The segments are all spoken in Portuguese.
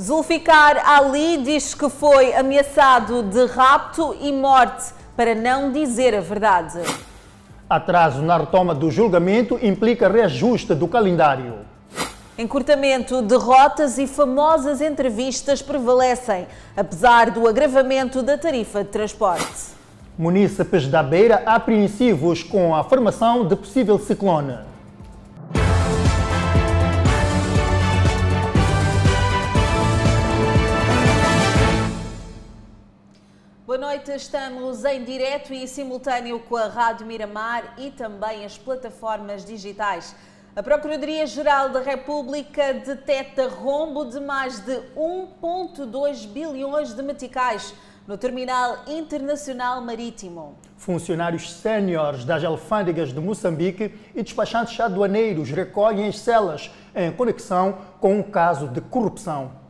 Zulficar Ali diz que foi ameaçado de rapto e morte para não dizer a verdade. Atraso na retoma do julgamento implica reajuste do calendário. Encurtamento de rotas e famosas entrevistas prevalecem, apesar do agravamento da tarifa de transporte. Munícipes da Beira apreensivos com a formação de possível ciclone. Boa noite, estamos em direto e simultâneo com a Rádio Miramar e também as plataformas digitais. A Procuradoria-Geral da República detecta rombo de mais de 1,2 bilhões de meticais no Terminal Internacional Marítimo. Funcionários séniores das alfândegas de Moçambique e despachantes aduaneiros recolhem as celas em conexão com um caso de corrupção.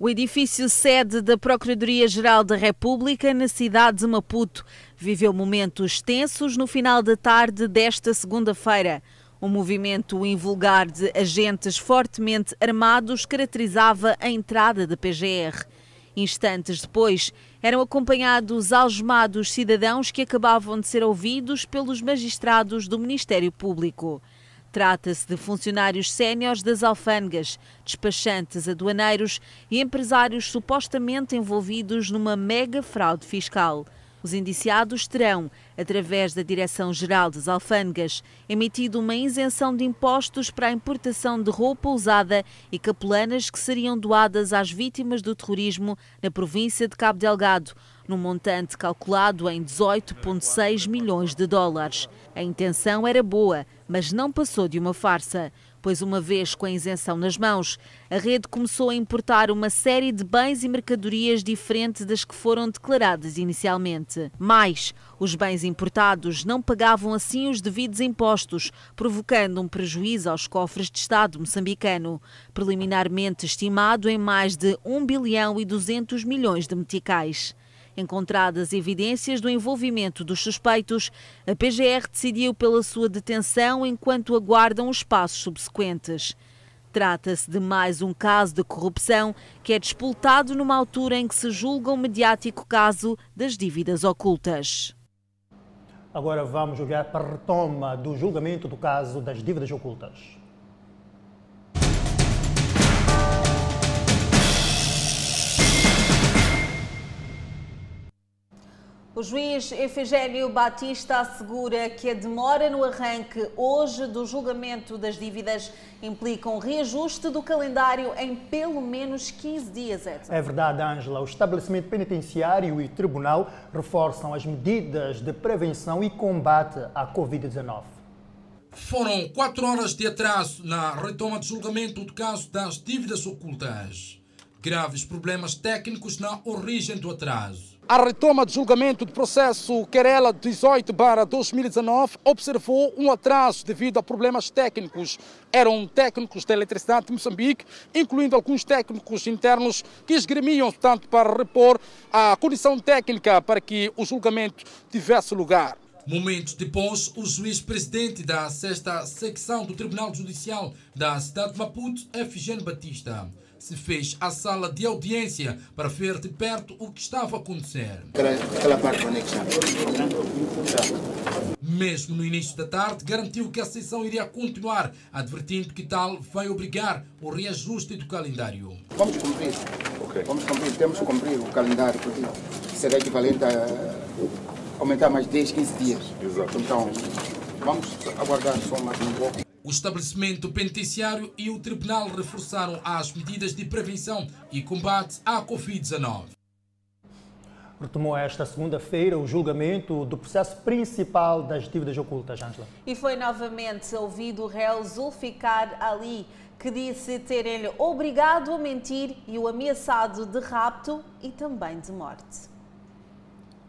O edifício sede da Procuradoria-Geral da República, na cidade de Maputo, viveu momentos tensos no final da tarde desta segunda-feira. Um movimento invulgar de agentes fortemente armados caracterizava a entrada da PGR. Instantes depois, eram acompanhados algemados cidadãos que acabavam de ser ouvidos pelos magistrados do Ministério Público. Trata-se de funcionários séniores das alfândegas, despachantes aduaneiros e empresários supostamente envolvidos numa mega fraude fiscal. Os indiciados terão, através da Direção-Geral das Alfândegas, emitido uma isenção de impostos para a importação de roupa usada e capelanas que seriam doadas às vítimas do terrorismo na província de Cabo Delgado, num montante calculado em 18,6 milhões de dólares. A intenção era boa, mas não passou de uma farsa pois uma vez com a isenção nas mãos, a rede começou a importar uma série de bens e mercadorias diferentes das que foram declaradas inicialmente. Mais, os bens importados não pagavam assim os devidos impostos, provocando um prejuízo aos cofres de Estado moçambicano, preliminarmente estimado em mais de 1 bilhão e 200 milhões de meticais. Encontradas evidências do envolvimento dos suspeitos, a PGR decidiu pela sua detenção enquanto aguardam os passos subsequentes. Trata-se de mais um caso de corrupção que é disputado numa altura em que se julga o um mediático caso das dívidas ocultas. Agora vamos olhar para a retoma do julgamento do caso das dívidas ocultas. O juiz Efigênio Batista assegura que a demora no arranque hoje do julgamento das dívidas implica um reajuste do calendário em pelo menos 15 dias, Edson. É verdade, Ângela. O estabelecimento penitenciário e tribunal reforçam as medidas de prevenção e combate à Covid-19. Foram quatro horas de atraso na retoma de julgamento do caso das dívidas ocultas. Graves problemas técnicos na origem do atraso. A retoma de julgamento do processo Querela 18-2019 observou um atraso devido a problemas técnicos. Eram técnicos da eletricidade de Moçambique, incluindo alguns técnicos internos que esgrimiam, tanto para repor a condição técnica para que o julgamento tivesse lugar. Momentos depois, o juiz-presidente da sexta secção do Tribunal Judicial da cidade de Maputo, Efigênio Batista, se fez à sala de audiência para ver de perto o que estava a acontecer. Aquela parte onde é está. Mesmo no início da tarde, garantiu que a sessão iria continuar, advertindo que tal vai obrigar o reajuste do calendário. Vamos cumprir. Okay. Vamos cumprir. Temos que cumprir o calendário, porque será equivalente a aumentar mais 10, 15 dias. Exato. Então, vamos aguardar só mais um pouco. O estabelecimento penitenciário e o tribunal reforçaram as medidas de prevenção e combate à Covid-19. Retomou esta segunda-feira o julgamento do processo principal das dívidas ocultas, Angela. E foi novamente ouvido o réu Zulficar Ali, que disse terem-lhe obrigado a mentir e o ameaçado de rapto e também de morte.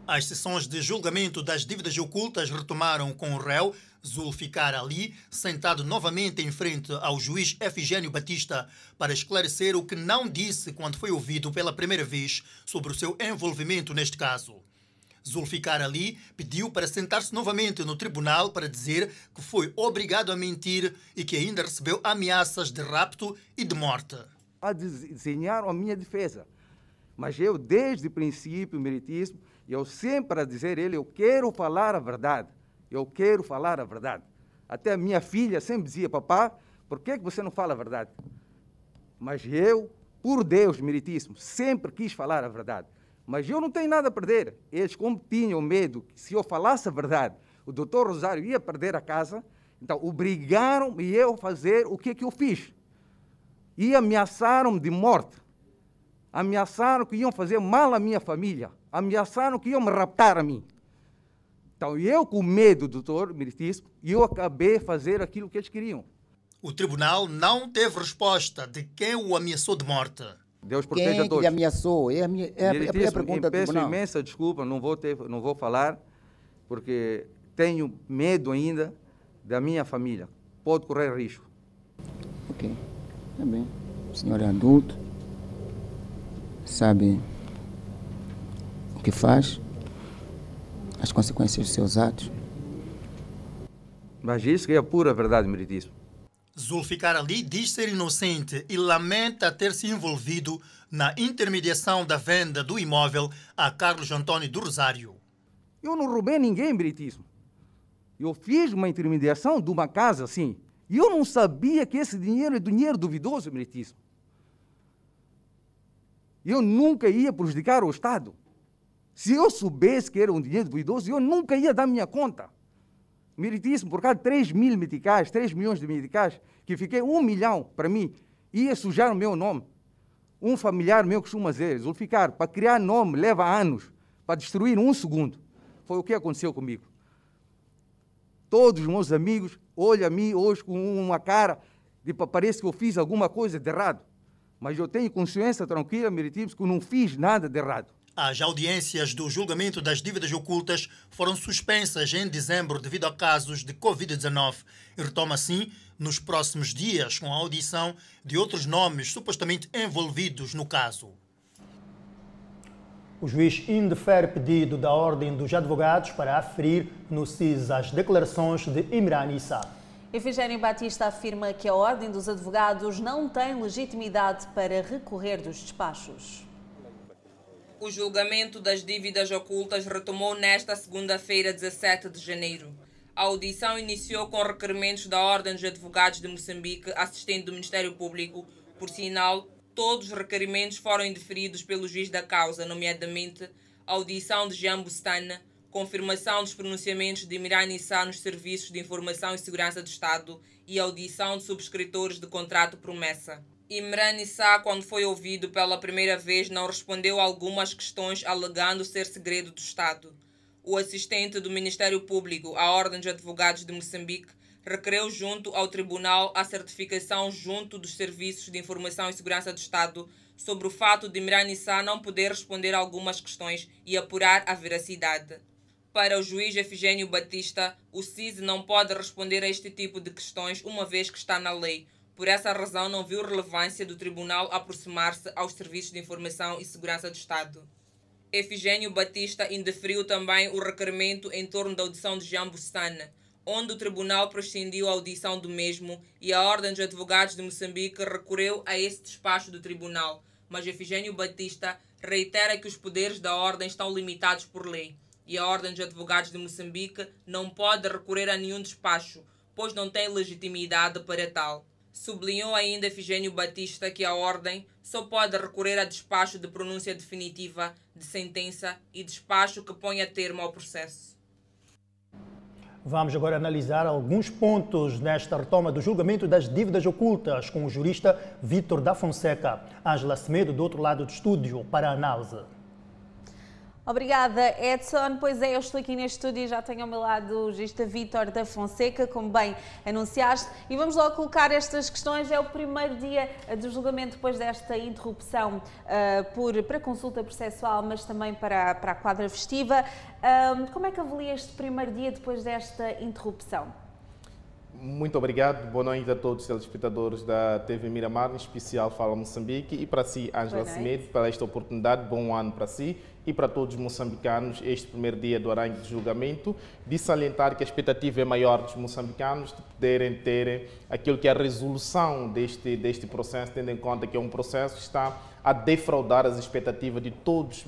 As sessões de julgamento das dívidas ocultas retomaram com o réu Zulficar Ali, sentado novamente em frente ao juiz Efigênio Batista para esclarecer o que não disse quando foi ouvido pela primeira vez sobre o seu envolvimento neste caso. Zulficar Ali pediu para sentar-se novamente no tribunal para dizer que foi obrigado a mentir e que ainda recebeu ameaças de rapto e de morte. a desenhar a minha defesa. Mas eu, desde o princípio, meritíssimo, eu sempre a dizer ele, eu quero falar a verdade. Eu quero falar a verdade. Até a minha filha sempre dizia, papá, por que você não fala a verdade? Mas eu, por Deus, meritíssimo, sempre quis falar a verdade. Mas eu não tenho nada a perder. Eles, como tinham medo que se eu falasse a verdade, o doutor Rosário ia perder a casa, então obrigaram-me eu a fazer o que, é que eu fiz. E ameaçaram-me de morte ameaçaram que iam fazer mal à minha família, ameaçaram que iam me raptar a mim. Então, eu, com medo, doutor Meritíssimo, eu acabei de fazer aquilo que eles queriam. O tribunal não teve resposta de quem o ameaçou de morte. Deus proteja quem a todos. Quem ameaçou? É a, minha, é a primeira pergunta do peço tribunal. imensa desculpa, não vou, ter, não vou falar, porque tenho medo ainda da minha família. Pode correr risco. Ok, está bem. O senhor é adulto, sabe o que faz, as consequências dos seus atos. Mas isso que é a pura verdade, meritíssimo. Zulficar Ali diz ser inocente e lamenta ter se envolvido na intermediação da venda do imóvel a Carlos Antônio do Rosário. Eu não roubei ninguém, meritíssimo. Eu fiz uma intermediação de uma casa assim. E eu não sabia que esse dinheiro é dinheiro duvidoso, meritíssimo. Eu nunca ia prejudicar o Estado. Se eu soubesse que era um dinheiro duvidoso, eu nunca ia dar minha conta. Meritíssimo, por causa de 3 mil meticais, 3 milhões de meticais, que fiquei um milhão para mim, ia sujar o meu nome. Um familiar meu costuma dizer, Zulficar, para criar nome leva anos, para destruir um segundo. Foi o que aconteceu comigo. Todos os meus amigos olham a mim hoje com uma cara de parece que eu fiz alguma coisa de errado. Mas eu tenho consciência tranquila, meritíssimo, que eu não fiz nada de errado. As audiências do julgamento das dívidas ocultas foram suspensas em dezembro devido a casos de Covid-19 e retoma assim nos próximos dias com a audição de outros nomes supostamente envolvidos no caso. O juiz indefere pedido da Ordem dos Advogados para aferir no CIS as declarações de Imran Issa. Efigênio Batista afirma que a Ordem dos Advogados não tem legitimidade para recorrer dos despachos. O julgamento das dívidas ocultas retomou nesta segunda-feira, 17 de janeiro. A audição iniciou com requerimentos da Ordem dos Advogados de Moçambique, assistente do Ministério Público. Por sinal, todos os requerimentos foram indeferidos pelo juiz da causa, nomeadamente a audição de Jean Bustana, confirmação dos pronunciamentos de Mirani Issa nos Serviços de Informação e Segurança do Estado e audição de subscritores de contrato promessa. Imran Issa, quando foi ouvido pela primeira vez, não respondeu a algumas questões alegando ser segredo do Estado. O assistente do Ministério Público, a Ordem de Advogados de Moçambique, requereu junto ao Tribunal a certificação junto dos Serviços de Informação e Segurança do Estado sobre o fato de Imran Issa não poder responder a algumas questões e apurar a veracidade. Para o juiz Efigênio Batista, o CIS não pode responder a este tipo de questões uma vez que está na lei. Por essa razão, não viu relevância do tribunal aproximar-se aos serviços de informação e segurança do Estado. Efigênio Batista indeferiu também o requerimento em torno da audição de Jean Bustana, onde o tribunal prescindiu a audição do mesmo e a Ordem dos Advogados de Moçambique recorreu a esse despacho do tribunal, mas Efigênio Batista reitera que os poderes da Ordem estão limitados por lei e a Ordem dos Advogados de Moçambique não pode recorrer a nenhum despacho, pois não tem legitimidade para tal. Sublinhou ainda Efigênio Batista que a Ordem só pode recorrer a despacho de pronúncia definitiva de sentença e despacho que ponha termo ao processo. Vamos agora analisar alguns pontos nesta retoma do julgamento das dívidas ocultas com o jurista Vítor da Fonseca. Ângela Semedo, do outro lado do estúdio, para a análise. Obrigada, Edson. Pois é, eu estou aqui neste estúdio e já tenho ao meu lado o jurista Vítor da Fonseca, como bem anunciaste. E vamos logo colocar estas questões. É o primeiro dia do julgamento depois desta interrupção uh, por, para consulta processual, mas também para, para a quadra festiva. Uh, como é que avalia este primeiro dia depois desta interrupção? Muito obrigado, boa noite a todos os telespectadores da TV Miramar, em especial Fala Moçambique, e para si, Ângela Semedo, para esta oportunidade, bom ano para si e para todos os moçambicanos este primeiro dia do arranque de julgamento, de salientar que a expectativa é maior dos moçambicanos de poderem ter aquilo que é a resolução deste, deste processo, tendo em conta que é um processo que está a defraudar as expectativas de todos,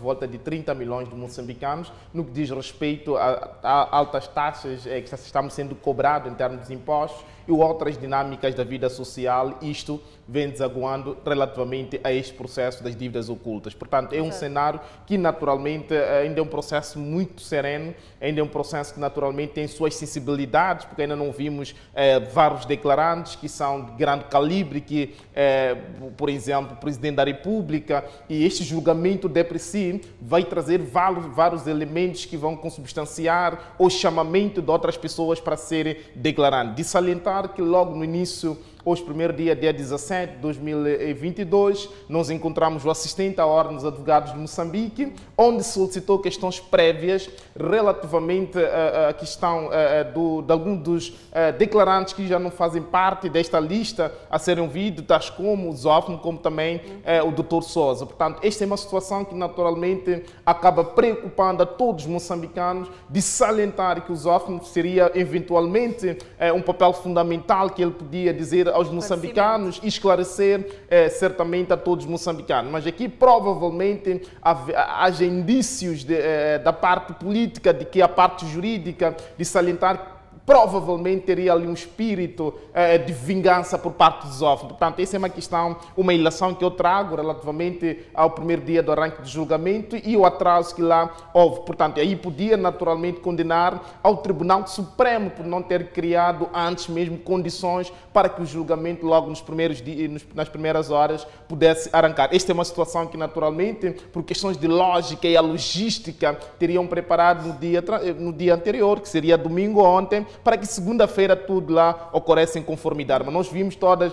volta de 30 milhões de moçambicanos, no que diz respeito a, a altas taxas é, que estamos sendo cobrados em termos de impostos e outras dinâmicas da vida social, isto vem desaguando relativamente a este processo das dívidas ocultas. Portanto, é um cenário que naturalmente ainda é um processo muito sereno, ainda é um processo que naturalmente tem suas sensibilidades, porque ainda não vimos eh, vários declarantes que são de grande calibre, que, eh, por exemplo, o Presidente da República, e este julgamento de si vai trazer vários, vários elementos que vão consubstanciar o chamamento de outras pessoas para serem declarantes. De salientar que logo no início Hoje, primeiro dia, dia 17 de 2022, nós encontramos o assistente à Ordem dos Advogados de Moçambique, onde solicitou questões prévias relativamente à questão do, de alguns dos declarantes que já não fazem parte desta lista a serem ouvidos, tais como o Zofno, como também o Dr. Souza. Portanto, esta é uma situação que naturalmente acaba preocupando a todos os moçambicanos de salientar que o Zofno seria eventualmente um papel fundamental que ele podia dizer aos moçambicanos e esclarecer é, certamente a todos os moçambicanos. Mas aqui provavelmente haja indícios de, é, da parte política de que a parte jurídica de salientar provavelmente teria ali um espírito eh, de vingança por parte dos órfãos. Portanto, essa é uma questão, uma ilação que eu trago relativamente ao primeiro dia do arranque de julgamento e o atraso que lá houve. Portanto, aí podia naturalmente condenar ao Tribunal Supremo por não ter criado antes mesmo condições para que o julgamento logo nos primeiros dias, nas primeiras horas pudesse arrancar. Esta é uma situação que naturalmente, por questões de lógica e a logística, teriam preparado no dia, no dia anterior, que seria domingo ontem, para que segunda-feira tudo lá ocorresse em conformidade. Mas nós vimos todas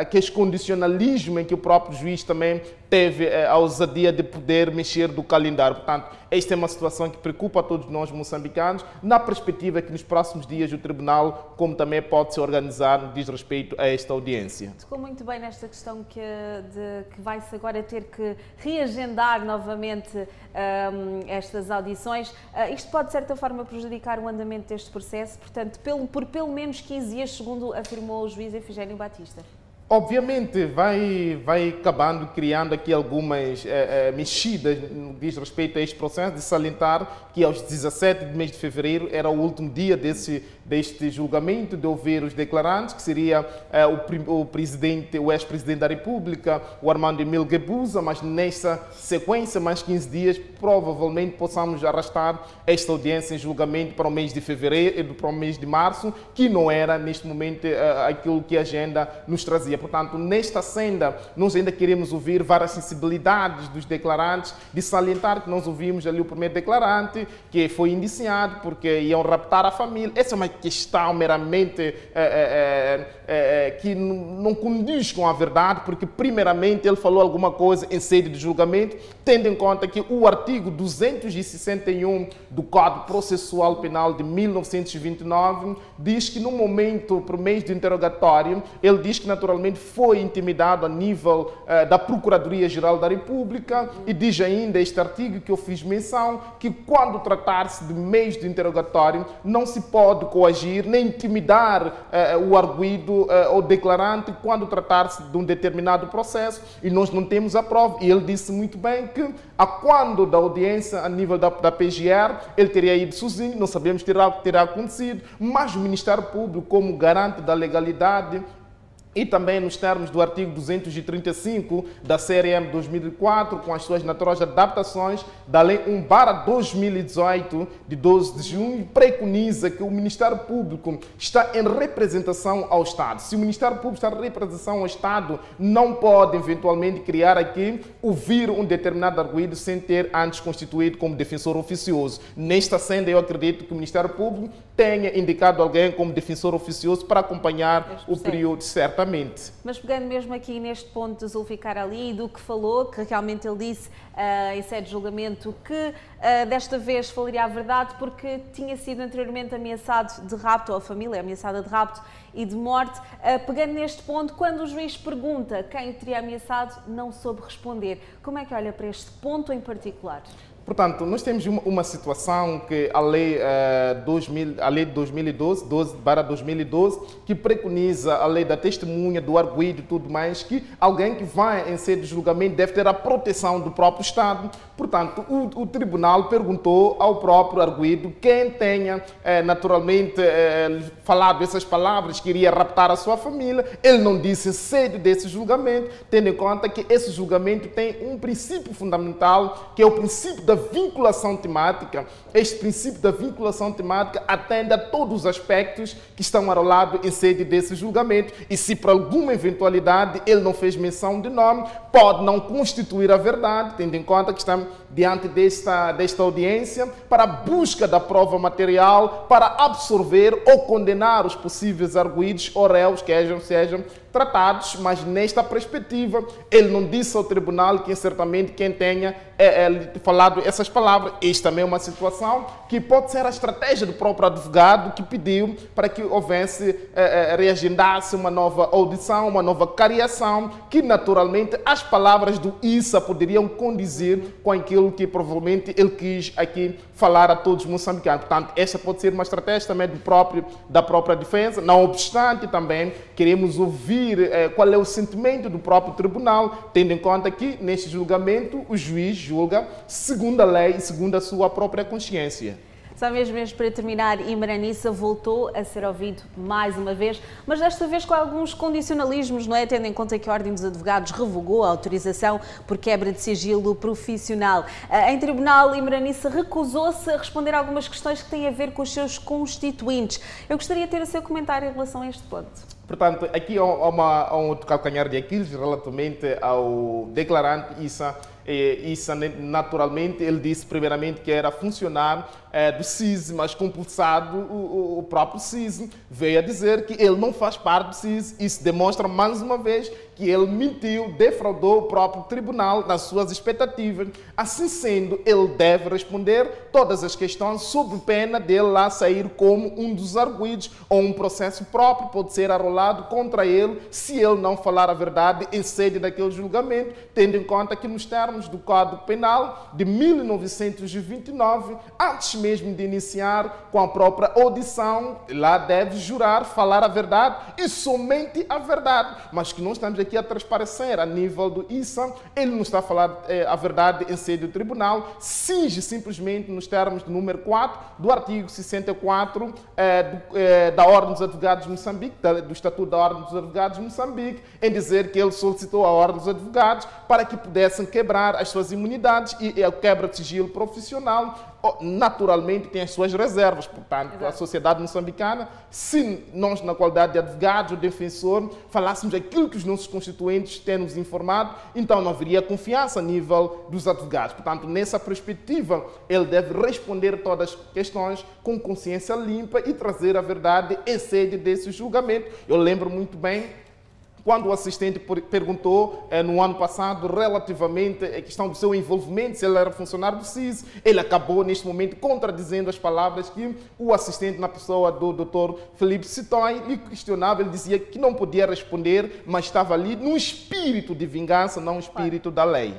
aqueles condicionalismo em que o próprio juiz também teve eh, a ousadia de poder mexer do calendário. Portanto, esta é uma situação que preocupa todos nós moçambicanos, na perspectiva que nos próximos dias o Tribunal, como também pode se organizar, diz respeito a esta audiência. Tocou muito bem nesta questão que, de, que vai-se agora ter que reagendar novamente um, estas audições. Uh, isto pode, de certa forma, prejudicar o andamento deste processo, portanto, pelo, por pelo menos 15 dias, segundo afirmou o juiz Efigênio Batista. Obviamente vai, vai acabando criando aqui algumas eh, eh, mexidas no diz respeito a este processo, de salientar que aos 17 de mês de fevereiro era o último dia desse, deste julgamento, de ouvir os declarantes, que seria eh, o, o, presidente, o ex-presidente da República, o Armando Emílio Guebuza, mas nessa sequência, mais 15 dias, provavelmente possamos arrastar esta audiência em julgamento para o mês de fevereiro, para o mês de março, que não era neste momento eh, aquilo que a agenda nos trazia. Portanto, nesta senda, nós ainda queremos ouvir várias sensibilidades dos declarantes, de salientar que nós ouvimos ali o primeiro declarante, que foi indiciado porque iam raptar a família. Essa é uma questão meramente é, é, é, que não condiz com a verdade, porque, primeiramente, ele falou alguma coisa em sede de julgamento, tendo em conta que o artigo 261 do Código Processual Penal de 1929 diz que, no momento, por meio de interrogatório, ele diz que, naturalmente, foi intimidado a nível da Procuradoria-Geral da República e diz ainda este artigo que eu fiz menção que, quando tratar-se de meios de interrogatório, não se pode coagir nem intimidar eh, o arguído eh, ou declarante quando tratar-se de um determinado processo. E nós não temos a prova. E ele disse muito bem que, a quando da audiência a nível da, da PGR, ele teria ido sozinho, não sabemos o que terá, terá acontecido, mas o Ministério Público, como garante da legalidade, e também nos termos do artigo 235 da CRM 2004, com as suas naturais adaptações da Lei 1-2018, de 12 de junho, preconiza que o Ministério Público está em representação ao Estado. Se o Ministério Público está em representação ao Estado, não pode eventualmente criar aqui, ouvir um determinado arguído sem ter antes constituído como defensor oficioso. Nesta senda, eu acredito que o Ministério Público tenha indicado alguém como defensor oficioso para acompanhar o período certo certamente. Mas pegando mesmo aqui neste ponto de Zulficar Ali e do que falou, que realmente ele disse uh, em sede de julgamento que uh, desta vez falaria a verdade porque tinha sido anteriormente ameaçado de rapto, ou a família ameaçada de rapto e de morte. Uh, pegando neste ponto, quando o juiz pergunta quem o teria ameaçado, não soube responder. Como é que olha para este ponto em particular? Portanto, nós temos uma, uma situação que a lei, uh, 2000, a lei de 2012, 12 para 2012, que preconiza a lei da testemunha, do arguido e tudo mais, que alguém que vai em sede de julgamento deve ter a proteção do próprio Estado. Portanto, o, o tribunal perguntou ao próprio arguido quem tenha eh, naturalmente eh, falado essas palavras, que iria raptar a sua família. Ele não disse sede desse julgamento, tendo em conta que esse julgamento tem um princípio fundamental, que é o princípio da vinculação temática, este princípio da vinculação temática atende a todos os aspectos que estão arrolados em sede desse julgamento e se por alguma eventualidade ele não fez menção de nome, pode não constituir a verdade, tendo em conta que estamos diante desta, desta audiência para a busca da prova material, para absorver ou condenar os possíveis arguídos ou réus que sejam, sejam tratados, mas nesta perspectiva, ele não disse ao tribunal que certamente quem tenha é, é, falado essas palavras. Isto também é uma situação que pode ser a estratégia do próprio advogado que pediu para que houvesse, é, é reagendasse uma nova audição, uma nova cariação, que naturalmente as palavras do ISA poderiam condizir com aquilo que provavelmente ele quis aqui falar a todos os moçambicanos. Portanto, esta pode ser uma estratégia também do próprio, da própria defesa. Não obstante, também queremos ouvir eh, qual é o sentimento do próprio tribunal, tendo em conta que neste julgamento o juiz julga segundo a lei e segundo a sua própria consciência. Só mesmo, mesmo para terminar, Imranissa voltou a ser ouvido mais uma vez, mas desta vez com alguns condicionalismos, não é? Tendo em conta que a Ordem dos Advogados revogou a autorização por quebra de sigilo profissional. Eh, em tribunal, Imranissa recusou-se a responder a algumas questões que têm a ver com os seus constituintes. Eu gostaria de ter o seu comentário em relação a este ponto. Portanto, aqui há, uma, há um calcanhar de Aquiles relativamente ao declarante Issa. Issa, naturalmente, ele disse primeiramente que era funcionário é, do CIS, mas compulsado o, o, próprio CIS veio a dizer que ele não faz parte do CIS. Isso demonstra mais uma vez que ele mentiu, defraudou o próprio tribunal nas suas expectativas. Assim sendo, ele deve responder todas as questões sob pena dele lá sair como um dos arguídos ou um processo próprio pode ser arrolado contra ele se ele não falar a verdade em sede daquele julgamento, tendo em conta que nos termos do Código Penal de 1929, antes mesmo de iniciar com a própria audição, lá deve jurar falar a verdade e somente a verdade. Mas que nós estamos aqui a transparecer a nível do ISA, ele não está a falar eh, a verdade em sede do tribunal, singe simplesmente nos termos do número 4 do artigo 64 eh, do, eh, da Ordem dos Advogados de Moçambique, da, do Estatuto da Ordem dos Advogados de Moçambique, em dizer que ele solicitou a Ordem dos Advogados para que pudessem quebrar as suas imunidades e a quebra de sigilo profissional naturalmente tem as suas reservas. Portanto, Exato. a sociedade moçambicana, se nós, na qualidade de advogados ou defensor, falássemos aquilo que os nossos constituintes têm nos informado, então não haveria confiança a nível dos advogados. Portanto, nessa perspectiva, ele deve responder todas as questões com consciência limpa e trazer a verdade em sede desse julgamento. Eu lembro muito bem quando o assistente perguntou eh, no ano passado relativamente à questão do seu envolvimento, se ele era funcionário do CIS, ele acabou neste momento contradizendo as palavras que o assistente, na pessoa do Dr. Felipe Citói, lhe questionava. Ele dizia que não podia responder, mas estava ali num espírito de vingança, não um espírito da lei.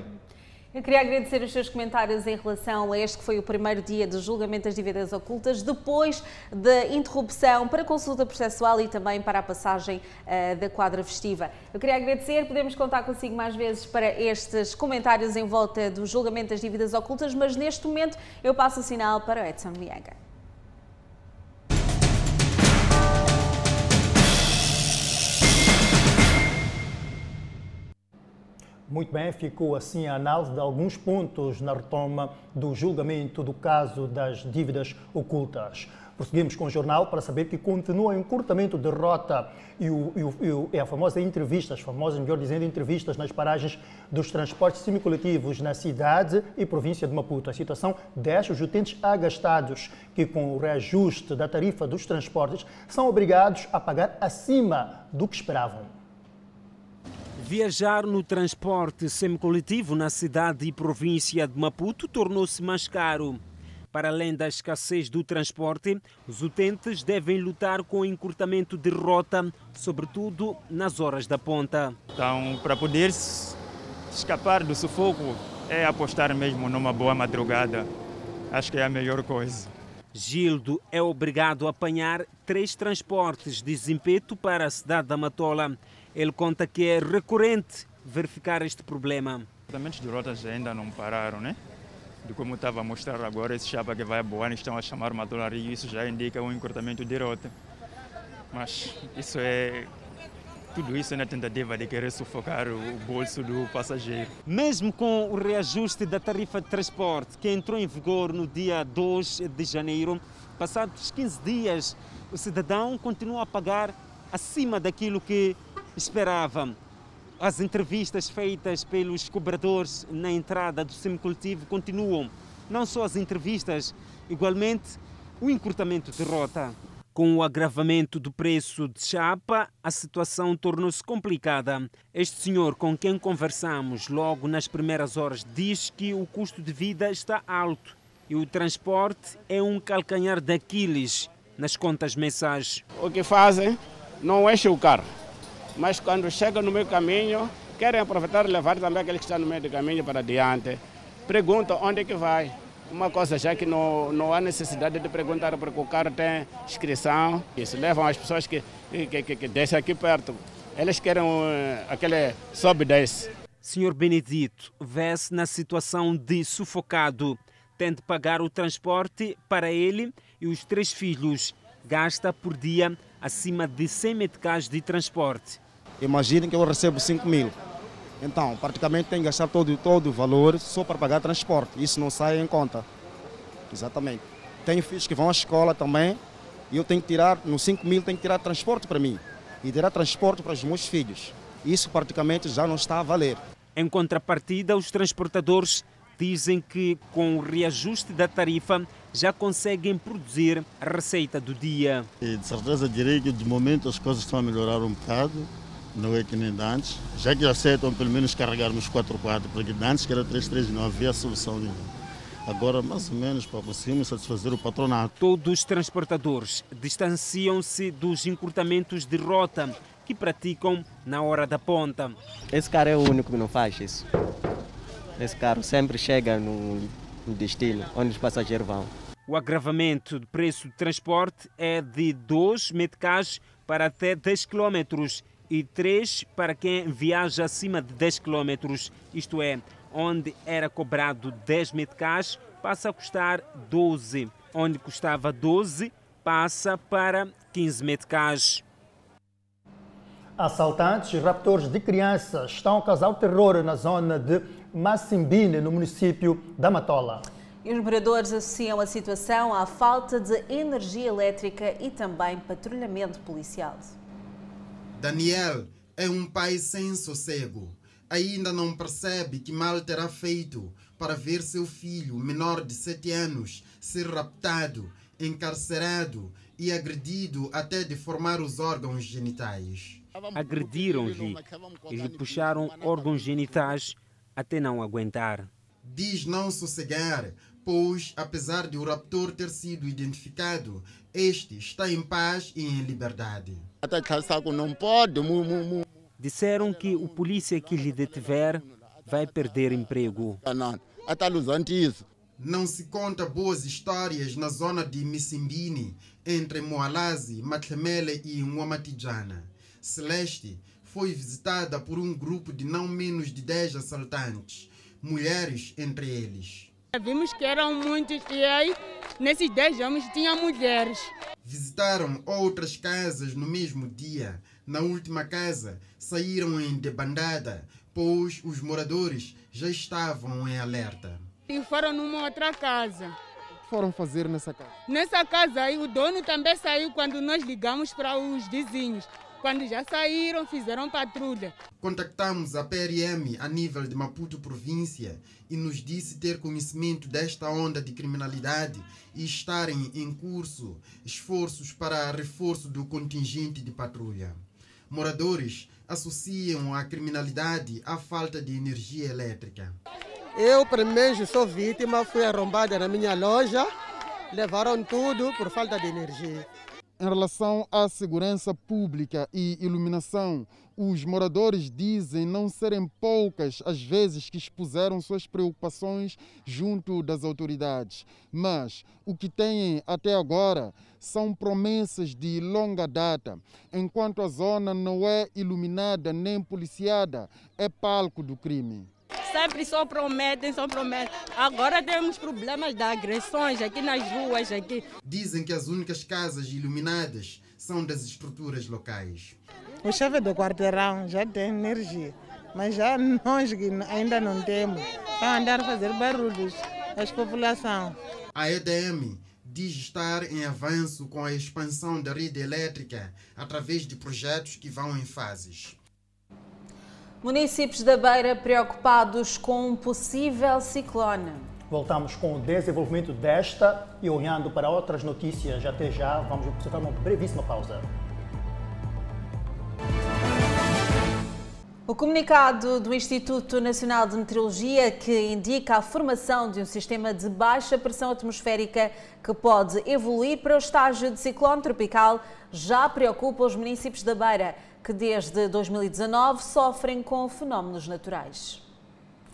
Eu queria agradecer os seus comentários em relação a este que foi o primeiro dia de julgamento das dívidas ocultas, depois da interrupção para consulta processual e também para a passagem uh, da quadra festiva. Eu queria agradecer, podemos contar consigo mais vezes para estes comentários em volta do julgamento das dívidas ocultas, mas neste momento eu passo o sinal para o Edson Mianga. Muito bem, ficou assim a análise de alguns pontos na retoma do julgamento do caso das dívidas ocultas. Prosseguimos com o jornal para saber que continua o encurtamento de rota e, o, e, o, e a famosa entrevista, as famosas, melhor dizendo, entrevistas nas paragens dos transportes semicoletivos na cidade e província de Maputo. A situação deixa os utentes agastados que, com o reajuste da tarifa dos transportes, são obrigados a pagar acima do que esperavam. Viajar no transporte semicoletivo na cidade e província de Maputo tornou-se mais caro. Para além da escassez do transporte, os utentes devem lutar com o encurtamento de rota, sobretudo nas horas da ponta. Então, para poder escapar do sufoco, é apostar mesmo numa boa madrugada. Acho que é a melhor coisa. Gildo é obrigado a apanhar três transportes de Zimpeto para a cidade da Matola. Ele conta que é recorrente verificar este problema. Os tratamentos de rotas ainda não pararam, né? de como estava a mostrar agora, esse chapa que vai a Boane estão a chamar uma dolaria, isso já indica um encurtamento de rota. Mas isso é tudo isso é na tentativa de querer sufocar o bolso do passageiro. Mesmo com o reajuste da tarifa de transporte, que entrou em vigor no dia 2 de janeiro, passados 15 dias, o cidadão continua a pagar acima daquilo que esperava. As entrevistas feitas pelos cobradores na entrada do semicultivo continuam. Não só as entrevistas, igualmente o encurtamento de rota. Com o agravamento do preço de chapa, a situação tornou-se complicada. Este senhor com quem conversamos logo nas primeiras horas diz que o custo de vida está alto e o transporte é um calcanhar daqueles nas contas mensais. O que fazem? Não enchem o carro mas quando chegam no meio caminho, querem aproveitar e levar também aquele que está no meio do caminho para adiante. Perguntam onde é que vai. Uma coisa já que não, não há necessidade de perguntar porque o carro tem inscrição. Isso levam as pessoas que, que, que, que descem aqui perto. Eles querem uh, aquele sobe e desce. Senhor Benedito vê-se na situação de sufocado. Tem de pagar o transporte para ele e os três filhos. Gasta por dia acima de 100 meticais de transporte. Imaginem que eu recebo 5 mil. Então, praticamente tenho que gastar todo, todo o valor só para pagar transporte. Isso não sai em conta. Exatamente. Tenho filhos que vão à escola também e eu tenho que tirar, nos 5 mil, tenho que tirar transporte para mim e tirar transporte para os meus filhos. Isso praticamente já não está a valer. Em contrapartida, os transportadores dizem que com o reajuste da tarifa já conseguem produzir a receita do dia. E de certeza direi que de momento as coisas estão a melhorar um bocado, não é que nem antes, já que aceitam pelo menos carregarmos 4x4, porque antes que era 3-3 não havia solução nenhuma. Agora, mais ou menos, para conseguirmos satisfazer o patronato. Todos os transportadores distanciam-se dos encurtamentos de rota que praticam na hora da ponta. Esse cara é o único que não faz isso. Esse carro sempre chega no, no destino, onde os passageiros vão. O agravamento do preço de transporte é de 2 meticais para até 10 km e 3 para quem viaja acima de 10 km. Isto é, onde era cobrado 10 meticais, passa a custar 12. Onde custava 12, passa para 15 meticais. Assaltantes e raptores de crianças estão a causar terror na zona de Massimbine, no município da Matola. E os moradores associam a situação à falta de energia elétrica e também patrulhamento policial. Daniel é um pai sem sossego. Ainda não percebe que mal terá feito para ver seu filho, menor de 7 anos, ser raptado, encarcerado e agredido até deformar os órgãos genitais. Agrediram-lhe e lhe puxaram órgãos genitais até não aguentar. Diz não sossegar, pois, apesar de o raptor ter sido identificado, este está em paz e em liberdade. Disseram que o polícia que lhe detiver vai perder emprego. Não se conta boas histórias na zona de Missimbini, entre Moalazi, Matlemele e Nwamatijana. Celeste foi visitada por um grupo de não menos de 10 assaltantes, mulheres entre eles. Vimos que eram muitos e aí, nesses 10 homens, tinha mulheres. Visitaram outras casas no mesmo dia. Na última casa, saíram em debandada, pois os moradores já estavam em alerta. E foram numa outra casa. O que foram fazer nessa casa? Nessa casa aí, o dono também saiu quando nós ligamos para os vizinhos. Quando já saíram, fizeram patrulha. Contactamos a PRM a nível de Maputo província e nos disse ter conhecimento desta onda de criminalidade e estarem em curso esforços para reforço do contingente de patrulha. Moradores associam a criminalidade à falta de energia elétrica. Eu, primeiro, sou vítima, fui arrombada na minha loja, levaram tudo por falta de energia. Em relação à segurança pública e iluminação, os moradores dizem não serem poucas as vezes que expuseram suas preocupações junto das autoridades. Mas o que têm até agora são promessas de longa data. Enquanto a zona não é iluminada nem policiada, é palco do crime sempre só prometem, só prometem. Agora temos problemas de agressões aqui nas ruas. Aqui. Dizem que as únicas casas iluminadas são das estruturas locais. O chefe do quarteirão já tem energia, mas já nós ainda não temos. Para andar a fazer barulhos as população. A EDM diz estar em avanço com a expansão da rede elétrica através de projetos que vão em fases. Municípios da Beira preocupados com um possível ciclone. Voltamos com o desenvolvimento desta e olhando para outras notícias. Até já, vamos observar uma brevíssima pausa. O comunicado do Instituto Nacional de Meteorologia, que indica a formação de um sistema de baixa pressão atmosférica que pode evoluir para o estágio de ciclone tropical, já preocupa os municípios da Beira que desde 2019 sofrem com fenómenos naturais.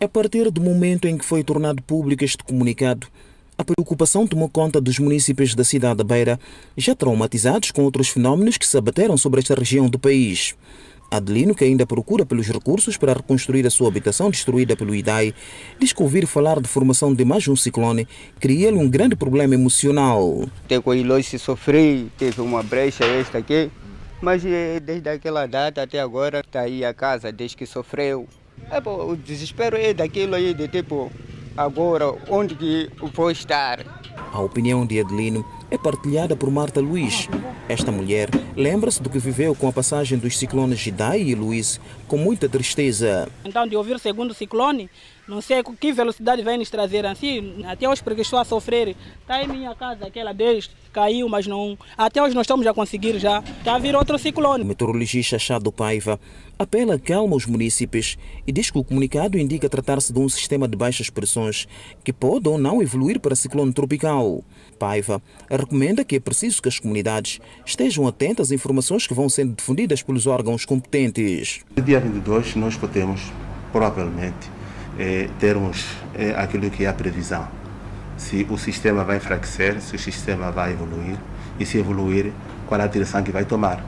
A partir do momento em que foi tornado público este comunicado, a preocupação tomou conta dos municípios da cidade da Beira, já traumatizados com outros fenómenos que se abateram sobre esta região do país. Adelino, que ainda procura pelos recursos para reconstruir a sua habitação destruída pelo IDAI, diz que ouvir falar de formação de mais um ciclone cria-lhe um grande problema emocional. Tem com se sofrer, teve uma brecha esta aqui, mas eh, desde aquela data até agora está aí a casa, desde que sofreu. É, pô, o desespero é daquilo aí de tipo, agora onde que vou estar? A opinião de Adelino é partilhada por Marta Luiz. Esta mulher lembra-se do que viveu com a passagem dos ciclones Gidai e Luiz com muita tristeza. Então, de ouvir o segundo ciclone, não sei que velocidade vai nos trazer assim, até hoje porque estou a sofrer. Está em minha casa, aquela vez caiu, mas não. Até hoje nós estamos a conseguir já. Está a vir outro ciclone. O meteorologista Chado Paiva apela calma aos municípios e diz que o comunicado indica tratar-se de um sistema de baixas pressões que pode ou não evoluir para ciclone tropical. Paiva recomenda que é preciso que as comunidades estejam atentas às informações que vão sendo difundidas pelos órgãos competentes. No dia 22 nós podemos, provavelmente, é, termos é, aquilo que é a previsão. Se o sistema vai enfraquecer, se o sistema vai evoluir e se evoluir, qual é a direção que vai tomar.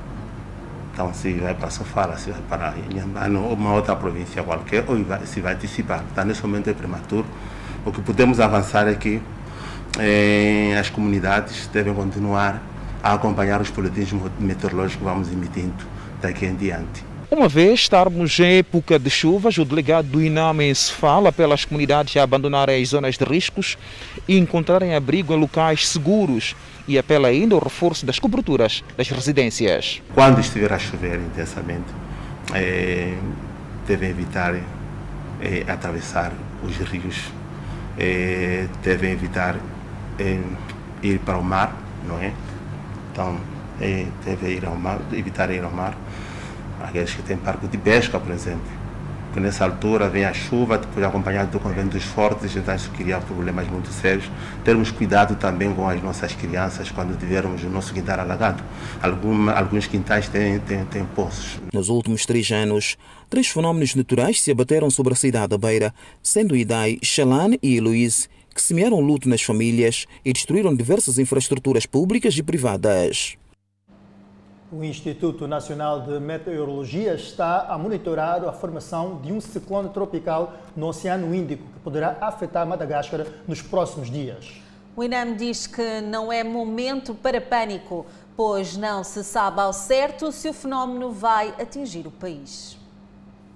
Então, se vai para Sofala, se vai para Inhambane ou uma outra província qualquer, ou se vai antecipar. Então, nesse momento é prematuro. O que podemos avançar é que eh, as comunidades devem continuar a acompanhar os boletins meteorológicos que vamos emitindo daqui em diante. Uma vez estarmos em época de chuvas, o delegado do INAME se fala pelas comunidades a abandonarem as zonas de riscos e encontrarem abrigo em locais seguros e apela ainda ao reforço das coberturas das residências. Quando estiver a chover intensamente, é, devem evitar é, atravessar os rios, é, devem evitar ir para o mar, não é? Então, devem ir ao mar, evitar ir ao mar aqueles que têm parque de pesca, por exemplo. Porque nessa altura vem a chuva, depois acompanhado com ventos fortes, então isso cria problemas muito sérios. Termos cuidado também com as nossas crianças quando tivermos o nosso quintal alagado. Alguma, alguns quintais têm, têm, têm poços. Nos últimos três anos, três fenómenos naturais se abateram sobre a cidade da Beira, sendo Idai, Xalane e Luiz, que semearam luto nas famílias e destruíram diversas infraestruturas públicas e privadas. O Instituto Nacional de Meteorologia está a monitorar a formação de um ciclone tropical no Oceano Índico, que poderá afetar Madagascar nos próximos dias. O INAM diz que não é momento para pânico, pois não se sabe ao certo se o fenómeno vai atingir o país.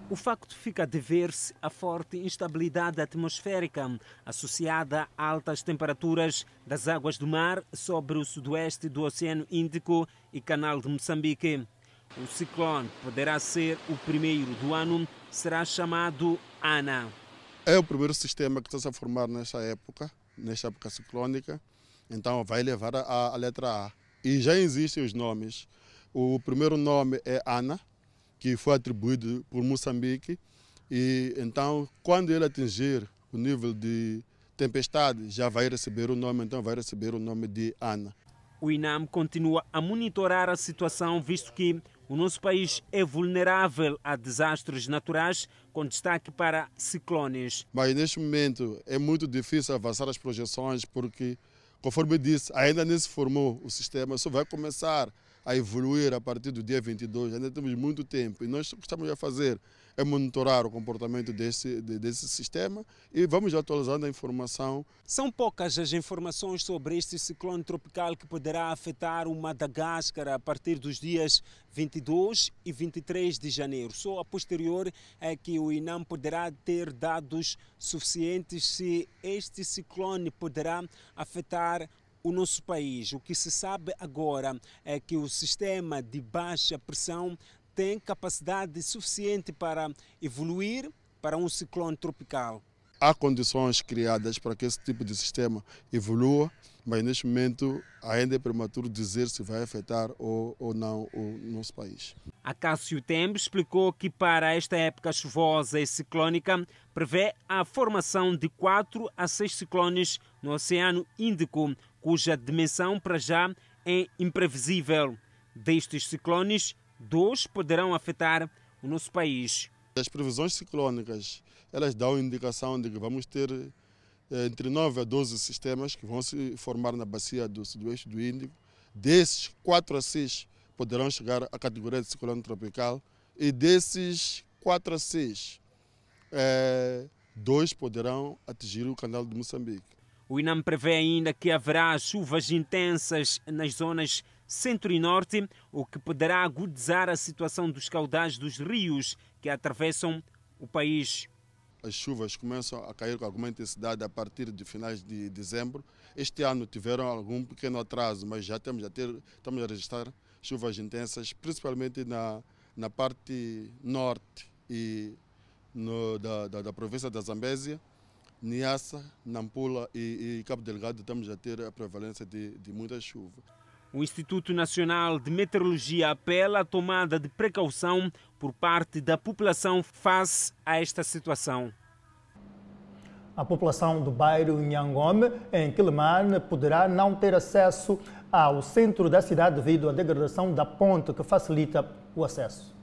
O facto fica a dever-se à forte instabilidade atmosférica associada a altas temperaturas das águas do mar sobre o sudoeste do Oceano Índico e Canal de Moçambique. O ciclone poderá ser o primeiro do ano, será chamado ANA. É o primeiro sistema que está a formar nesta época, nesta época ciclônica, então vai levar a, a letra A. E já existem os nomes. O primeiro nome é ANA, que foi atribuído por Moçambique. E então, quando ele atingir o nível de tempestade, já vai receber o nome, então vai receber o nome de Ana. O INAM continua a monitorar a situação, visto que o nosso país é vulnerável a desastres naturais, com destaque para ciclones. Mas neste momento é muito difícil avançar as projeções, porque, conforme disse, ainda nem se formou o sistema, só vai começar a evoluir a partir do dia 22. Ainda temos muito tempo e nós o que estamos a fazer é monitorar o comportamento desse, desse sistema e vamos atualizando a informação. São poucas as informações sobre este ciclone tropical que poderá afetar o Madagascar a partir dos dias 22 e 23 de janeiro. Só a posterior é que o INAM poderá ter dados suficientes se este ciclone poderá afetar o nosso país. O que se sabe agora é que o sistema de baixa pressão tem capacidade suficiente para evoluir para um ciclone tropical. Há condições criadas para que esse tipo de sistema evolua, mas neste momento ainda é prematuro dizer se vai afetar ou, ou não o nosso país. Acácio Tembo explicou que para esta época chuvosa e ciclónica prevê a formação de quatro a seis ciclones no Oceano Índico, cuja dimensão para já é imprevisível. Destes ciclones, dois poderão afetar o nosso país. As previsões ciclônicas elas dão indicação de que vamos ter entre 9 a 12 sistemas que vão se formar na bacia do sudoeste do Índico. Desses, 4 a 6 poderão chegar à categoria de ciclone tropical e desses 4 a 6, eh, dois poderão atingir o canal de Moçambique. O INAM prevê ainda que haverá chuvas intensas nas zonas centro e norte, o que poderá agudizar a situação dos caudais dos rios que atravessam o país. As chuvas começam a cair com alguma intensidade a partir de finais de dezembro. Este ano tiveram algum pequeno atraso, mas já temos a ter, estamos a registrar chuvas intensas, principalmente na, na parte norte e no, da, da, da, província da Zambésia, Niassa, Nampula e, e, Cabo Delgado estamos a ter a prevalência de, de muita chuva. O Instituto Nacional de Meteorologia apela à tomada de precaução por parte da população face a esta situação. A população do bairro Nhangome, em Quilimane, poderá não ter acesso ao centro da cidade devido à degradação da ponte que facilita o acesso.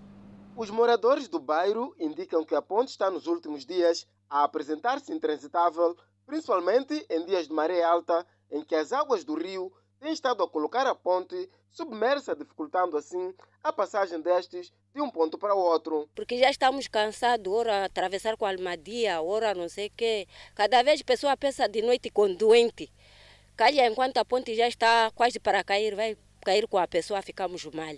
Os moradores do bairro indicam que a ponte está nos últimos dias a apresentar-se intransitável, principalmente em dias de maré alta, em que as águas do rio tem estado a colocar a ponte submersa, dificultando assim a passagem destes de um ponto para o outro. Porque já estamos cansados, ora atravessar com Almadia, ora não sei o quê. Cada vez a pessoa pensa de noite com doente. Calha enquanto a ponte já está quase para cair, vai cair com a pessoa, ficamos mal.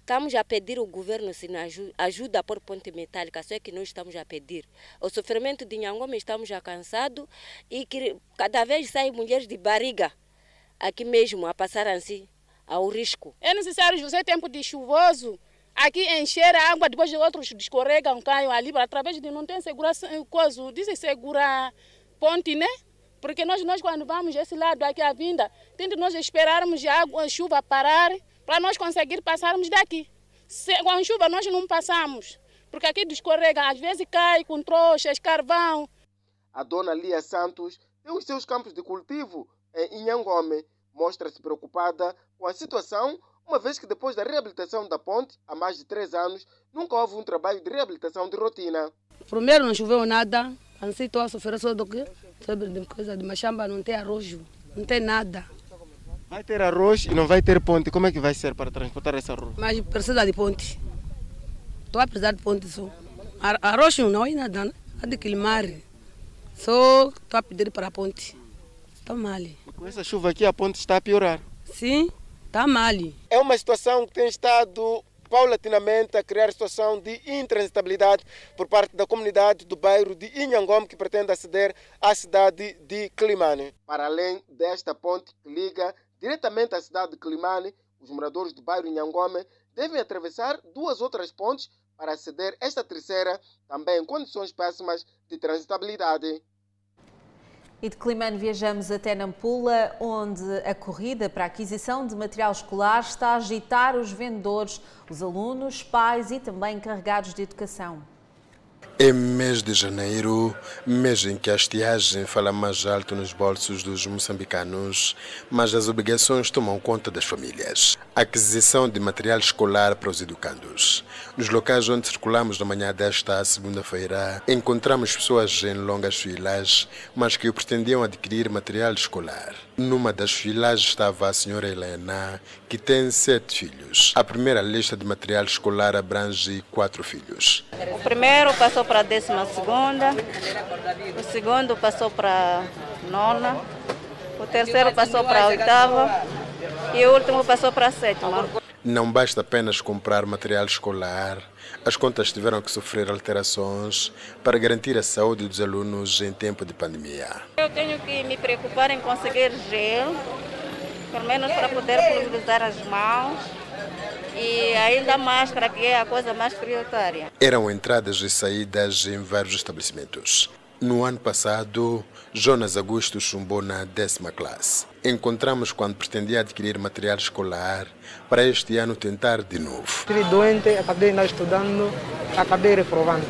Estamos a pedir ao governo se ajuda, ajuda a pôr ponte metálica, só é que nós estamos a pedir. O sofrimento de Nhangoma estamos já cansados e que cada vez saem mulheres de barriga aqui mesmo a passar assim ao risco. É necessário, José, tempo de chuvoso, aqui encher a água, depois de outros escorregam, caem ali, através de não ter segurança, coisa, dizem segura ponte, né? Porque nós, nós quando vamos esse lado aqui a vinda, tem de nós esperarmos a água, a chuva parar, para nós conseguir passarmos daqui. Se, com a chuva nós não passamos, porque aqui escorrega, às vezes cai com trouxas, carvão. A dona Lia Santos tem os seus campos de cultivo em Inhangome, mostra-se preocupada com a situação, uma vez que depois da reabilitação da ponte, há mais de três anos, nunca houve um trabalho de reabilitação de rotina. Primeiro não choveu nada, assim estou a sofrer só do que? Sobre de coisa de machamba, não tem arroz, não tem nada. Vai ter arroz e não vai ter ponte, como é que vai ser para transportar esse arroz? Mas precisa de ponte. Estou a precisar de ponte só. Arroz não é nada, né? É de quilmar. Só estou a pedir para a ponte. Está mal. Com essa chuva aqui, a ponte está a piorar. Sim, está mal. É uma situação que tem estado paulatinamente a criar situação de intransitabilidade por parte da comunidade do bairro de Inhangome, que pretende aceder à cidade de Climane. Para além desta ponte que liga diretamente à cidade de Climane, os moradores do bairro Inhangome devem atravessar duas outras pontes para aceder a esta terceira, também em condições péssimas de transitabilidade. E de Climane viajamos até Nampula, onde a corrida para a aquisição de material escolar está a agitar os vendedores, os alunos, pais e também encarregados de educação. É mês de janeiro, mês em que a estiagem fala mais alto nos bolsos dos moçambicanos, mas as obrigações tomam conta das famílias. Aquisição de material escolar para os educandos. Nos locais onde circulamos na manhã desta segunda-feira, encontramos pessoas em longas filas, mas que pretendiam adquirir material escolar. Numa das filas estava a senhora Helena, que tem sete filhos. A primeira lista de material escolar abrange quatro filhos. O primeiro passou para a décima segunda, o segundo passou para a nona, o terceiro passou para a oitava e o último passou para a sétima. Não basta apenas comprar material escolar, as contas tiveram que sofrer alterações para garantir a saúde dos alunos em tempo de pandemia. Eu tenho que me preocupar em conseguir gel, pelo menos para poder pulverizar as mãos e ainda máscara, que é a coisa mais prioritária. Eram entradas e saídas em vários estabelecimentos. No ano passado, Jonas Augusto chumbou na décima classe. Encontramos quando pretendia adquirir material escolar para este ano tentar de novo. Estive doente, acabei não estudando, acabei reprovando.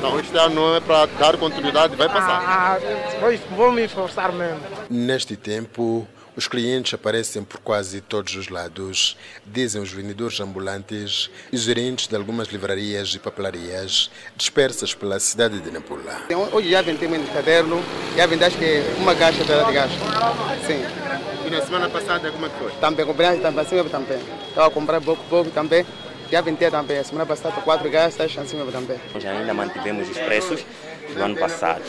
Não, este ano não é para dar continuidade, vai passar. Ah, vou, vou me esforçar mesmo. Neste tempo, os clientes aparecem por quase todos os lados, dizem os vendedores ambulantes e gerentes de algumas livrarias e papelarias dispersas pela cidade de Nampula. Hoje já vendi um caderno, já acho que uma caixa de gás. Sim. Na semana passada como é que foi? Também comprei, também, assim também. Estava a comprar pouco, pouco também. Já vendi também. A semana passada quatro gastas, assim também. Nós ainda mantivemos os preços do ano passado.